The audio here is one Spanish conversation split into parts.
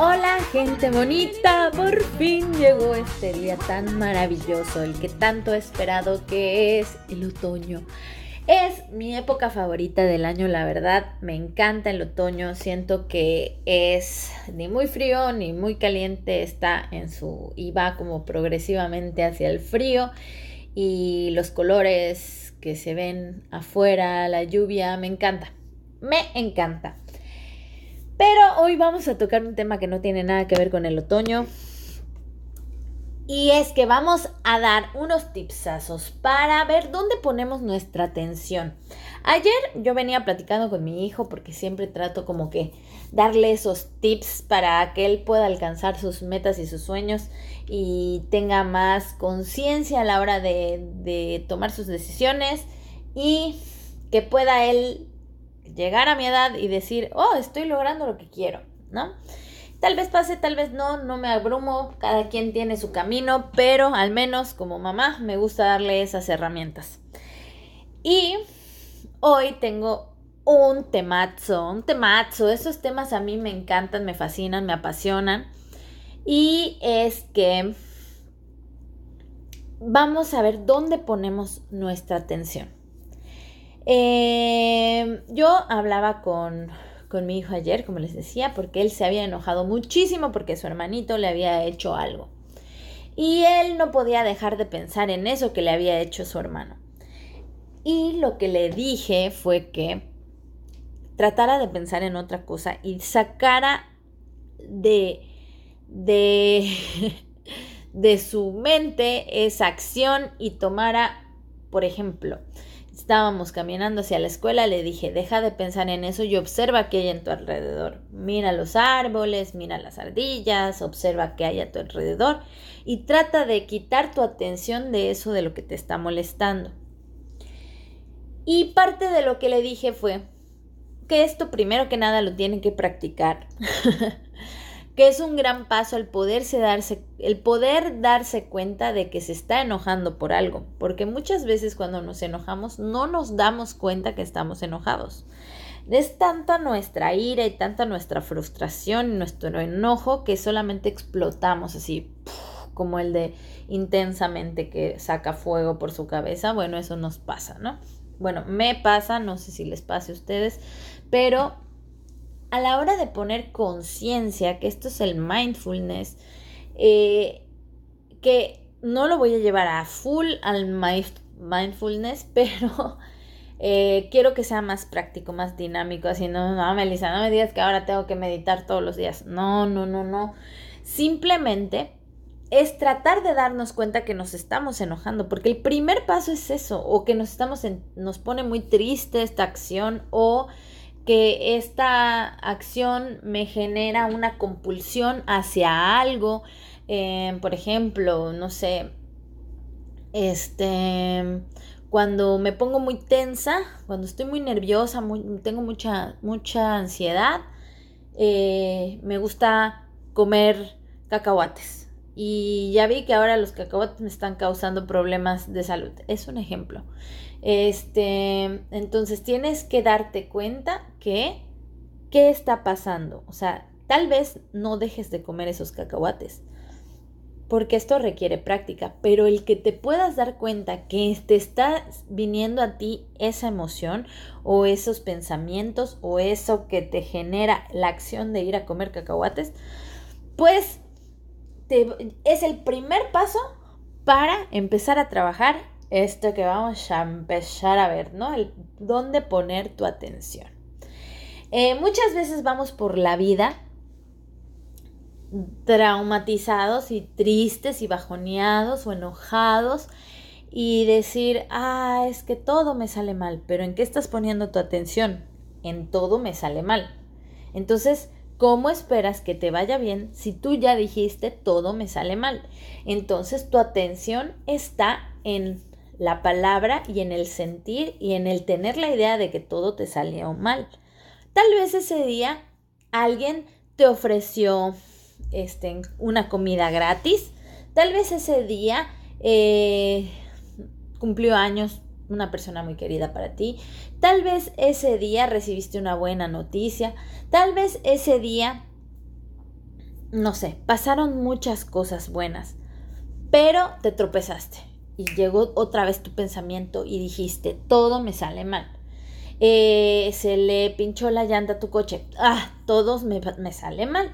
Hola gente bonita, por fin llegó este día tan maravilloso, el que tanto he esperado que es el otoño. Es mi época favorita del año, la verdad, me encanta el otoño, siento que es ni muy frío ni muy caliente, está en su y va como progresivamente hacia el frío y los colores que se ven afuera, la lluvia, me encanta, me encanta. Hoy vamos a tocar un tema que no tiene nada que ver con el otoño. Y es que vamos a dar unos tipsazos para ver dónde ponemos nuestra atención. Ayer yo venía platicando con mi hijo porque siempre trato como que darle esos tips para que él pueda alcanzar sus metas y sus sueños y tenga más conciencia a la hora de, de tomar sus decisiones y que pueda él llegar a mi edad y decir, oh, estoy logrando lo que quiero, ¿no? Tal vez pase, tal vez no, no me abrumo, cada quien tiene su camino, pero al menos como mamá me gusta darle esas herramientas. Y hoy tengo un temazo, un temazo, esos temas a mí me encantan, me fascinan, me apasionan. Y es que vamos a ver dónde ponemos nuestra atención. Eh, yo hablaba con, con mi hijo ayer, como les decía, porque él se había enojado muchísimo porque su hermanito le había hecho algo. Y él no podía dejar de pensar en eso que le había hecho su hermano. Y lo que le dije fue que tratara de pensar en otra cosa y sacara de, de, de su mente esa acción y tomara, por ejemplo, estábamos caminando hacia la escuela, le dije, deja de pensar en eso y observa qué hay en tu alrededor. Mira los árboles, mira las ardillas, observa qué hay a tu alrededor y trata de quitar tu atención de eso de lo que te está molestando. Y parte de lo que le dije fue que esto primero que nada lo tiene que practicar. que es un gran paso el poderse darse, el poder darse cuenta de que se está enojando por algo, porque muchas veces cuando nos enojamos no nos damos cuenta que estamos enojados. Es tanta nuestra ira y tanta nuestra frustración y nuestro enojo que solamente explotamos así como el de intensamente que saca fuego por su cabeza. Bueno, eso nos pasa, ¿no? Bueno, me pasa, no sé si les pase a ustedes, pero a la hora de poner conciencia, que esto es el mindfulness, eh, que no lo voy a llevar a full al mindfulness, pero eh, quiero que sea más práctico, más dinámico, así, no, no, Melissa, no me digas que ahora tengo que meditar todos los días. No, no, no, no. Simplemente es tratar de darnos cuenta que nos estamos enojando, porque el primer paso es eso, o que nos estamos nos pone muy triste esta acción, o que esta acción me genera una compulsión hacia algo. Eh, por ejemplo, no sé, este, cuando me pongo muy tensa, cuando estoy muy nerviosa, tengo mucha, mucha ansiedad, eh, me gusta comer cacahuates. Y ya vi que ahora los cacahuates me están causando problemas de salud. Es un ejemplo. Este, entonces tienes que darte cuenta que qué está pasando. O sea, tal vez no dejes de comer esos cacahuates, porque esto requiere práctica, pero el que te puedas dar cuenta que te está viniendo a ti esa emoción o esos pensamientos o eso que te genera la acción de ir a comer cacahuates, pues es el primer paso para empezar a trabajar esto que vamos a empezar a ver, ¿no? El dónde poner tu atención. Eh, muchas veces vamos por la vida traumatizados y tristes y bajoneados o enojados y decir, ah, es que todo me sale mal, pero ¿en qué estás poniendo tu atención? En todo me sale mal. Entonces, ¿cómo esperas que te vaya bien si tú ya dijiste todo me sale mal? Entonces, tu atención está en la palabra y en el sentir y en el tener la idea de que todo te salió mal. Tal vez ese día alguien te ofreció este, una comida gratis. Tal vez ese día eh, cumplió años una persona muy querida para ti. Tal vez ese día recibiste una buena noticia. Tal vez ese día no sé, pasaron muchas cosas buenas, pero te tropezaste y llegó otra vez tu pensamiento y dijiste, todo me sale mal. Eh, se le pinchó la llanta a tu coche, ah, todos me, me sale mal.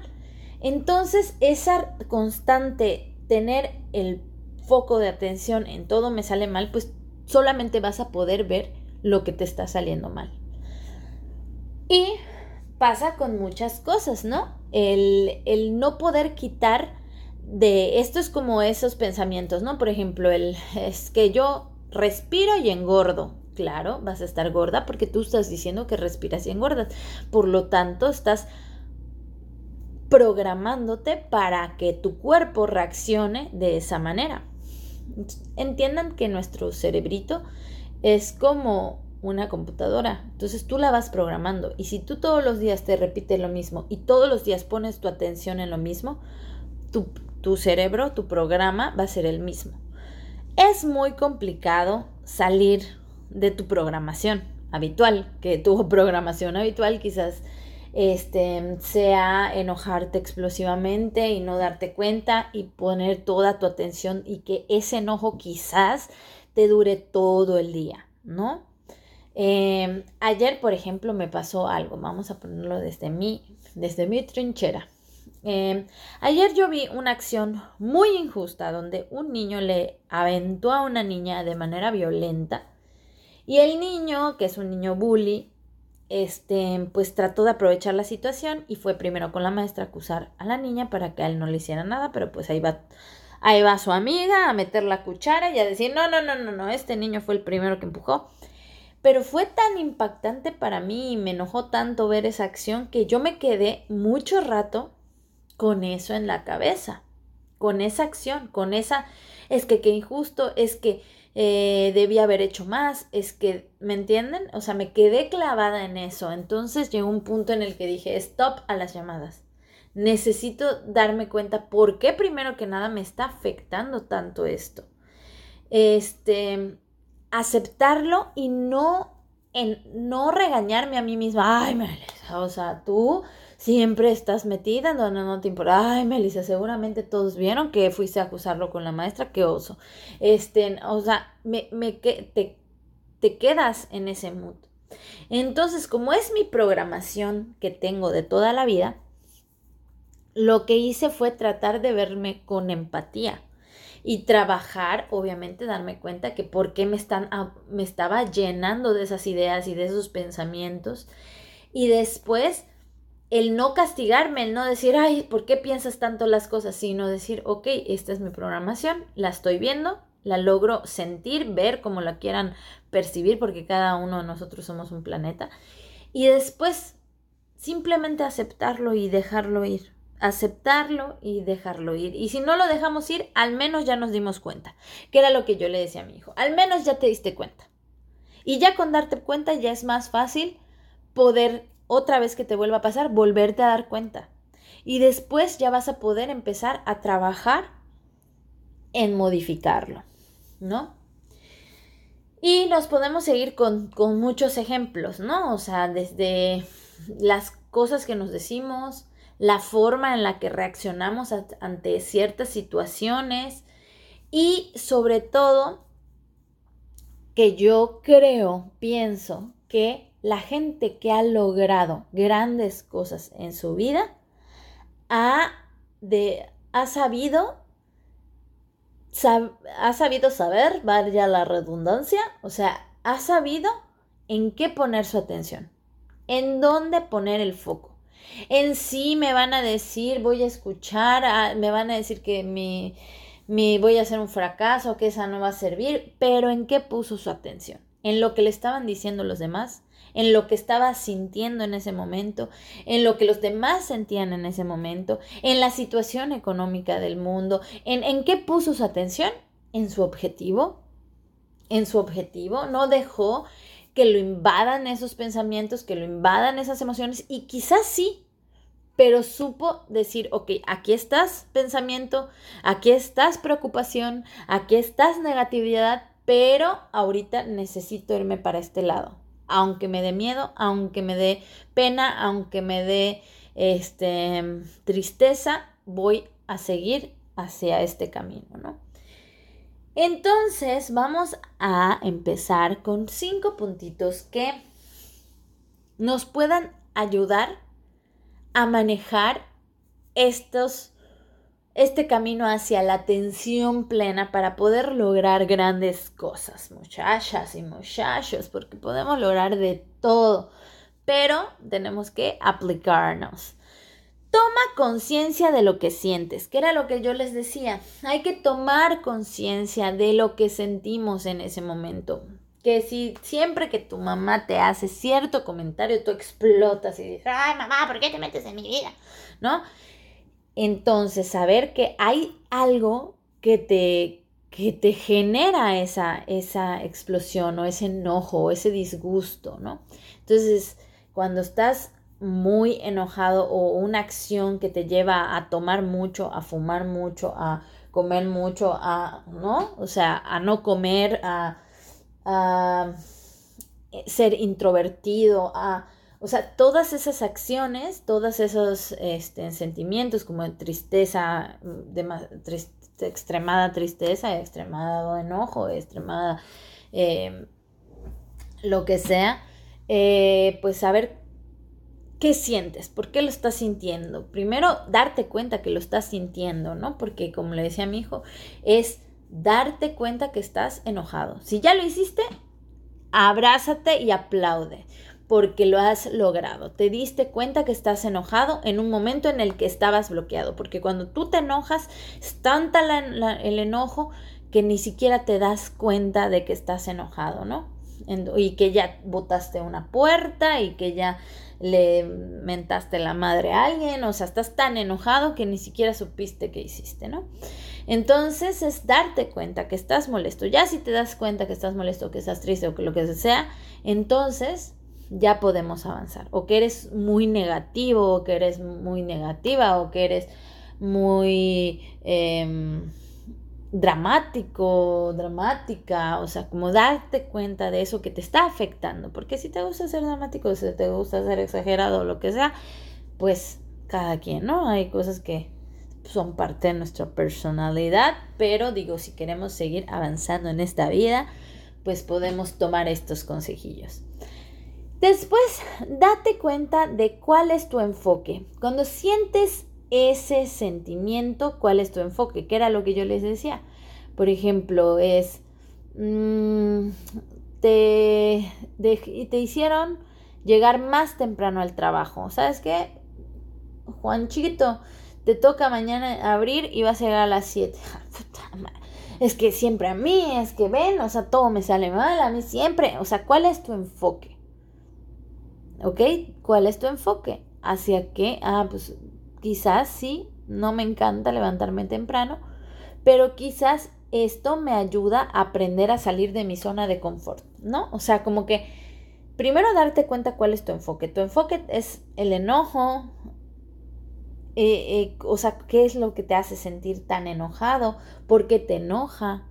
Entonces, esa constante, tener el foco de atención en todo me sale mal, pues solamente vas a poder ver lo que te está saliendo mal. Y pasa con muchas cosas, ¿no? El, el, no poder quitar de esto es como esos pensamientos, ¿no? Por ejemplo, el es que yo respiro y engordo. Claro, vas a estar gorda porque tú estás diciendo que respiras y engordas. Por lo tanto, estás programándote para que tu cuerpo reaccione de esa manera. Entiendan que nuestro cerebrito es como una computadora. Entonces tú la vas programando. Y si tú todos los días te repites lo mismo y todos los días pones tu atención en lo mismo, tu, tu cerebro, tu programa va a ser el mismo. Es muy complicado salir de tu programación habitual, que tu programación habitual quizás este, sea enojarte explosivamente y no darte cuenta y poner toda tu atención y que ese enojo quizás te dure todo el día, ¿no? Em, ayer, por ejemplo, me pasó algo, vamos a ponerlo desde mi, desde mi trinchera. Em, ayer yo vi una acción muy injusta donde un niño le aventó a una niña de manera violenta y el niño, que es un niño bully, este, pues trató de aprovechar la situación y fue primero con la maestra a acusar a la niña para que a él no le hiciera nada, pero pues ahí va, ahí va su amiga a meter la cuchara y a decir, no, no, no, no, no, este niño fue el primero que empujó. Pero fue tan impactante para mí y me enojó tanto ver esa acción que yo me quedé mucho rato con eso en la cabeza, con esa acción, con esa, es que qué injusto, es que eh, debía haber hecho más, es que, ¿me entienden? O sea, me quedé clavada en eso. Entonces llegó un punto en el que dije, stop a las llamadas. Necesito darme cuenta por qué primero que nada me está afectando tanto esto. Este, aceptarlo y no, en, no regañarme a mí misma. Ay, Melissa, o sea, tú siempre estás metida donde no te importa. Ay, Melissa, seguramente todos vieron que fuiste a acusarlo con la maestra, qué oso. Este, o sea, me, me te, te quedas en ese mood. Entonces, como es mi programación que tengo de toda la vida, lo que hice fue tratar de verme con empatía y trabajar, obviamente, darme cuenta que por qué me, están, me estaba llenando de esas ideas y de esos pensamientos. Y después el no castigarme, el no decir, ay, ¿por qué piensas tanto las cosas? Sino decir, ok, esta es mi programación, la estoy viendo, la logro sentir, ver como la quieran percibir, porque cada uno de nosotros somos un planeta. Y después simplemente aceptarlo y dejarlo ir. Aceptarlo y dejarlo ir. Y si no lo dejamos ir, al menos ya nos dimos cuenta. Que era lo que yo le decía a mi hijo. Al menos ya te diste cuenta. Y ya con darte cuenta ya es más fácil poder otra vez que te vuelva a pasar, volverte a dar cuenta. Y después ya vas a poder empezar a trabajar en modificarlo, ¿no? Y nos podemos seguir con, muchos ejemplos, ¿no? O sea, desde las cosas que nos decimos, la forma en la que reaccionamos ante ciertas situaciones y sobre todo que yo creo, pienso que la gente que ha logrado grandes cosas en su vida ha, de, ha sabido ha sabido saber, vaya la redundancia, o sea, ha sabido en qué poner su atención, en dónde poner el foco. En sí me van a decir, voy a escuchar, me van a decir que mi, mi voy a hacer un fracaso, que esa no va a servir, pero en qué puso su atención, en lo que le estaban diciendo los demás, en lo que estaba sintiendo en ese momento, en lo que los demás sentían en ese momento, en la situación económica del mundo, en, en qué puso su atención, en su objetivo, en su objetivo, no dejó que lo invadan esos pensamientos, que lo invadan esas emociones y quizás sí, pero supo decir, ok, aquí estás pensamiento, aquí estás preocupación, aquí estás negatividad, pero ahorita necesito irme para este lado aunque me dé miedo, aunque me dé pena, aunque me dé este, tristeza, voy a seguir hacia este camino, ¿no? Entonces vamos a empezar con cinco puntitos que nos puedan ayudar a manejar estos, este camino hacia la atención plena para poder lograr grandes cosas, muchachas y muchachos, porque podemos lograr de todo, pero tenemos que aplicarnos. Toma conciencia de lo que sientes, que era lo que yo les decía. Hay que tomar conciencia de lo que sentimos en ese momento. Que si siempre que tu mamá te hace cierto comentario, tú explotas y dices, ay mamá, ¿por qué te metes en mi vida? ¿No? Entonces, saber que hay algo que te, que te genera esa, esa explosión o ese enojo o ese disgusto, ¿no? Entonces, cuando estás muy enojado o una acción que te lleva a tomar mucho, a fumar mucho, a comer mucho, a, ¿no? O sea, a no comer, a, ser introvertido, a, o sea, todas esas acciones, todos esos este, sentimientos como tristeza, extremada tristeza, extremado enojo, extremada eh, lo que sea, eh, pues saber ¿Qué sientes? ¿Por qué lo estás sintiendo? Primero, darte cuenta que lo estás sintiendo, ¿no? Porque como le decía a mi hijo, es darte cuenta que estás enojado. Si ya lo hiciste, abrázate y aplaude porque lo has logrado. Te diste cuenta que estás enojado en un momento en el que estabas bloqueado, porque cuando tú te enojas, es tanta el enojo que ni siquiera te das cuenta de que estás enojado, ¿no? y que ya botaste una puerta y que ya le mentaste la madre a alguien, o sea, estás tan enojado que ni siquiera supiste qué hiciste, ¿no? Entonces es darte cuenta que estás molesto. Ya si te das cuenta que estás molesto, que estás triste o que lo que sea, entonces ya podemos avanzar. O que eres muy negativo, o que eres muy negativa, o que eres muy... Em, dramático, dramática, o sea, como darte cuenta de eso que te está afectando, porque si te gusta ser dramático, si te gusta ser exagerado o lo que sea, pues cada quien, ¿no? Hay cosas que son parte de nuestra personalidad, pero digo, si queremos seguir avanzando en esta vida, pues podemos tomar estos consejillos. Después, date cuenta de cuál es tu enfoque. Cuando sientes ese sentimiento, cuál es tu enfoque, que era lo que yo les decía. Por ejemplo, es, mm, te, te hicieron llegar más temprano al trabajo. ¿Sabes qué? Juan Chiquito, te toca mañana abrir y vas a llegar a las 7. Es que siempre a mí, es que ven, o sea, todo me sale mal, a mí siempre. O sea, ¿cuál es tu enfoque? ¿Ok? ¿Cuál es tu enfoque? ¿Hacia qué? Ah, pues Quizás sí, no me encanta levantarme temprano, pero quizás esto me ayuda a aprender a salir de mi zona de confort, ¿no? O sea, como que primero darte cuenta cuál es tu enfoque. Tu enfoque es el enojo, eh, eh, o sea, ¿qué es lo que te hace sentir tan enojado? ¿Por qué te enoja?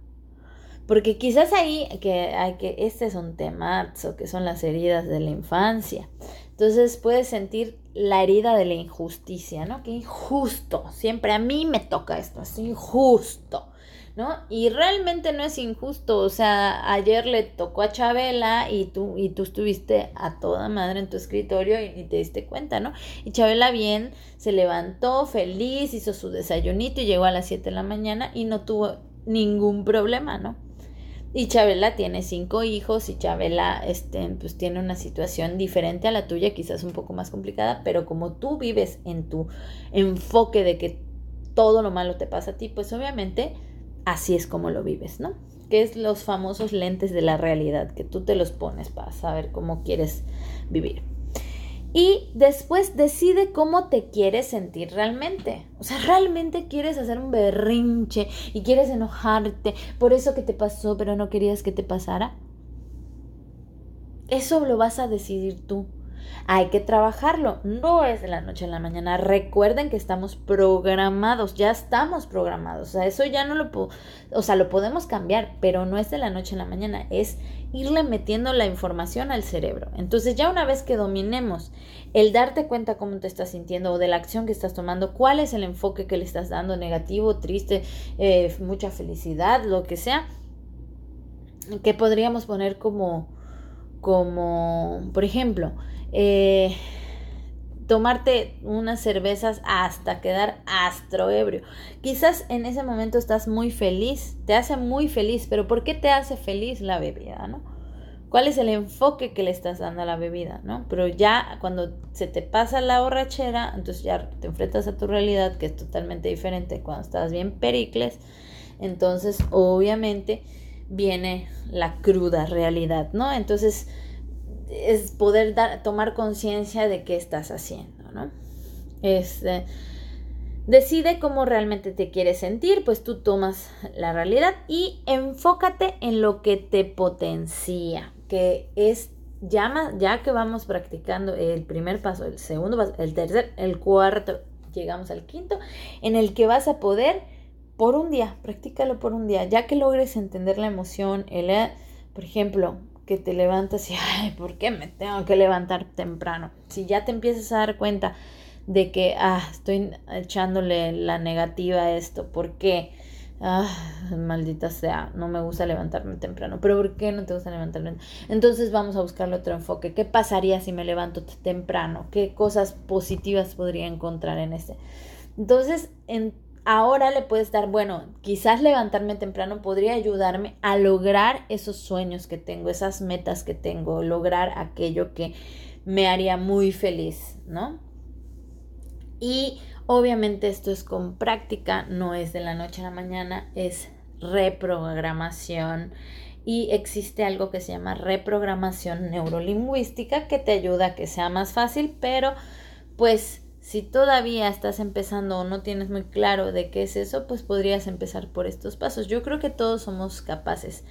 Porque quizás ahí, que, hay que este es un tema, que son las heridas de la infancia. Entonces puedes sentir la herida de la injusticia, ¿no? Qué injusto, siempre a mí me toca esto, es injusto, ¿no? Y realmente no es injusto, o sea, ayer le tocó a Chabela y tú, y tú estuviste a toda madre en tu escritorio y, y te diste cuenta, ¿no? Y Chabela bien se levantó feliz, hizo su desayunito y llegó a las 7 de la mañana y no tuvo ningún problema, ¿no? Y Chabela tiene cinco hijos y Chabela este, pues, tiene una situación diferente a la tuya, quizás un poco más complicada, pero como tú vives en tu enfoque de que todo lo malo te pasa a ti, pues obviamente así es como lo vives, ¿no? Que es los famosos lentes de la realidad, que tú te los pones para saber cómo quieres vivir y después decide cómo te quieres sentir realmente. O sea, realmente quieres hacer un berrinche y quieres enojarte por eso que te pasó, pero no querías que te pasara. Eso lo vas a decidir tú. Hay que trabajarlo, no es de la noche a la mañana. Recuerden que estamos programados, ya estamos programados. O sea, eso ya no lo, o sea, lo podemos cambiar, pero no es de la noche a la mañana, es irle metiendo la información al cerebro. Entonces, ya una vez que dominemos el darte cuenta cómo te estás sintiendo o de la acción que estás tomando, cuál es el enfoque que le estás dando, negativo, triste, eh, mucha felicidad, lo que sea, que podríamos poner como, como, por ejemplo, eh, tomarte unas cervezas hasta quedar astro ebrio. Quizás en ese momento estás muy feliz, te hace muy feliz, pero ¿por qué te hace feliz la bebida, no? ¿Cuál es el enfoque que le estás dando a la bebida, no? Pero ya cuando se te pasa la borrachera, entonces ya te enfrentas a tu realidad que es totalmente diferente cuando estás bien pericles, entonces obviamente viene la cruda realidad, ¿no? Entonces es poder dar, tomar conciencia de qué estás haciendo, ¿no? Este, decide cómo realmente te quieres sentir, pues tú tomas la realidad y enfócate en lo que te potencia, que es ya, ya que vamos practicando el primer paso, el segundo paso, el tercer, el cuarto, llegamos al quinto, en el que vas a poder por un día, practícalo por un día, ya que logres entender la emoción, el, por ejemplo, que te levantas y, ay, ¿por qué me tengo que levantar temprano? Si ya te empiezas a dar cuenta de que, ah, estoy echándole la negativa a esto, ¿por qué? Ah, maldita sea, no me gusta levantarme temprano. Pero ¿por qué no te gusta levantarme? Entonces vamos a buscarle otro enfoque. ¿Qué pasaría si me levanto temprano? ¿Qué cosas positivas podría encontrar en este? Entonces, en ahora le puedes dar, bueno, quizás levantarme temprano podría ayudarme a lograr esos sueños que tengo, esas metas que tengo, lograr aquello que me haría muy feliz, ¿no? Y obviamente esto es con práctica, no es de la noche a la mañana, es reprogramación y existe algo que se llama reprogramación neurolingüística que te ayuda a que sea más fácil, pero pues si todavía estás empezando o no tienes muy claro de qué es eso, pues podrías empezar por estos pasos. Yo creo que todos somos capaces.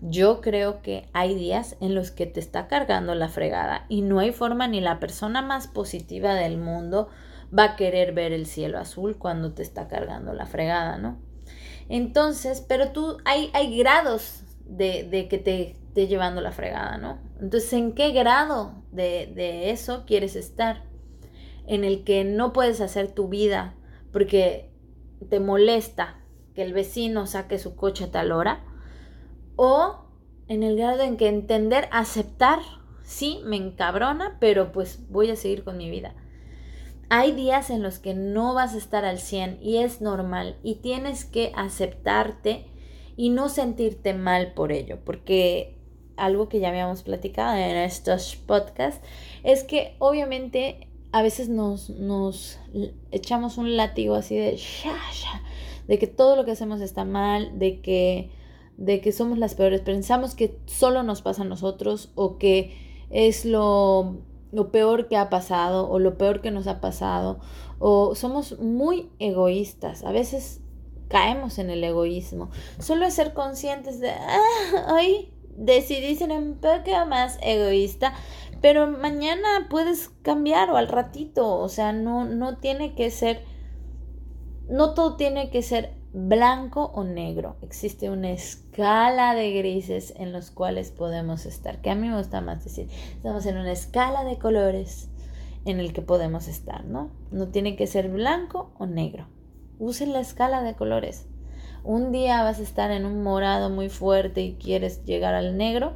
Yo creo que hay días en los que te está cargando la fregada y no hay forma ni la persona más positiva del mundo va a querer ver el cielo azul cuando te está cargando la fregada, ¿no? Entonces, pero tú, hay, hay grados de, de que te esté llevando la fregada, ¿no? Entonces, ¿en qué grado de, de eso quieres estar? En el que no puedes hacer tu vida porque te molesta que el vecino saque su coche a tal hora, o en el grado en que entender, aceptar, sí, me encabrona, pero pues voy a seguir con mi vida. Hay días en los que no vas a estar al 100 y es normal y tienes que aceptarte y no sentirte mal por ello, porque algo que ya habíamos platicado en estos podcasts es que obviamente a veces nos, nos echamos un látigo así de de que todo lo que hacemos está mal, de que, de que somos las peores, pensamos que solo nos pasa a nosotros o que es lo, lo peor que ha pasado o lo peor que nos ha pasado o somos muy egoístas, a veces caemos en el egoísmo. Solo es ser conscientes de, ah, hoy decidí ser un poco más egoísta, pero mañana puedes cambiar o al ratito, o sea, no, no tiene que ser, no todo tiene que ser blanco o negro. Existe una escala de grises en los cuales podemos estar, que a mí me gusta más decir, estamos en una escala de colores en el que podemos estar, ¿no? No tiene que ser blanco o negro. Usen la escala de colores. Un día vas a estar en un morado muy fuerte y quieres llegar al negro,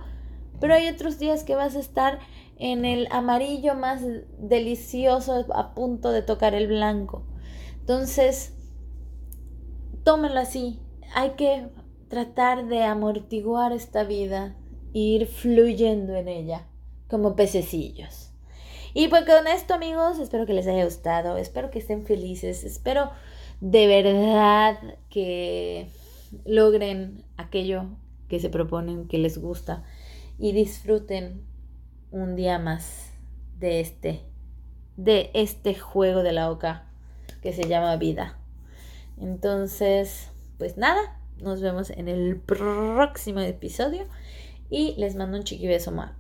pero hay otros días que vas a estar en el amarillo más delicioso a punto de tocar el blanco. Entonces, tómenlo así. Hay que tratar de amortiguar esta vida e ir fluyendo en ella como pececillos. Y pues con esto amigos, espero que les haya gustado, espero que estén felices, espero de verdad que logren aquello que se proponen, que les gusta y disfruten un día más de este, de este juego de la oca que se llama vida. Entonces, pues nada, nos vemos en el próximo episodio y les mando un chiqui beso más.